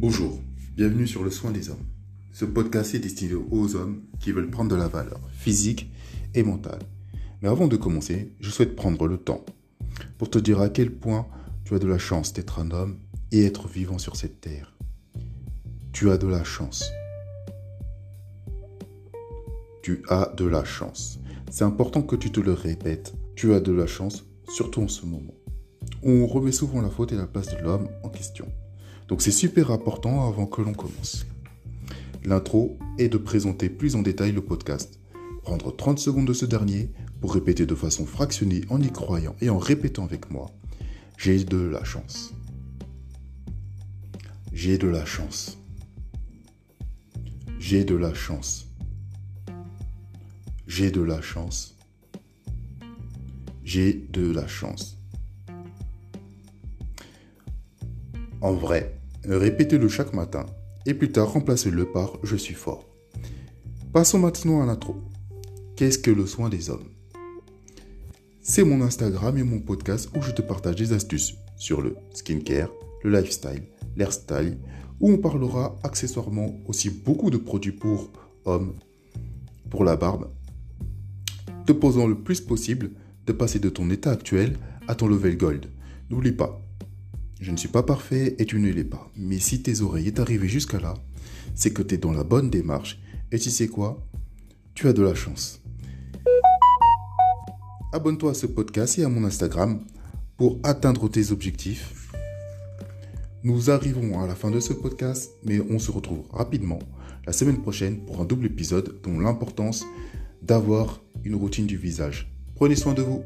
Bonjour, bienvenue sur Le Soin des Hommes. Ce podcast est destiné aux hommes qui veulent prendre de la valeur physique et mentale. Mais avant de commencer, je souhaite prendre le temps pour te dire à quel point tu as de la chance d'être un homme et être vivant sur cette terre. Tu as de la chance. Tu as de la chance. C'est important que tu te le répètes. Tu as de la chance, surtout en ce moment. On remet souvent la faute et la place de l'homme en question. Donc c'est super important avant que l'on commence. L'intro est de présenter plus en détail le podcast. Prendre 30 secondes de ce dernier pour répéter de façon fractionnée en y croyant et en répétant avec moi. J'ai de la chance. J'ai de la chance. J'ai de la chance. J'ai de la chance. J'ai de la chance. En vrai, Répétez-le chaque matin et plus tard remplacez-le par Je suis fort. Passons maintenant à l'intro. Qu'est-ce que le soin des hommes? C'est mon Instagram et mon podcast où je te partage des astuces sur le skincare, le lifestyle, l'airstyle, où on parlera accessoirement aussi beaucoup de produits pour hommes, pour la barbe, te posant le plus possible de passer de ton état actuel à ton level gold. N'oublie pas, je ne suis pas parfait et tu ne l'es pas. Mais si tes oreilles est arrivé jusqu'à là, c'est que tu es dans la bonne démarche. Et tu sais quoi? Tu as de la chance. Abonne-toi à ce podcast et à mon Instagram pour atteindre tes objectifs. Nous arrivons à la fin de ce podcast, mais on se retrouve rapidement la semaine prochaine pour un double épisode dont l'importance d'avoir une routine du visage. Prenez soin de vous.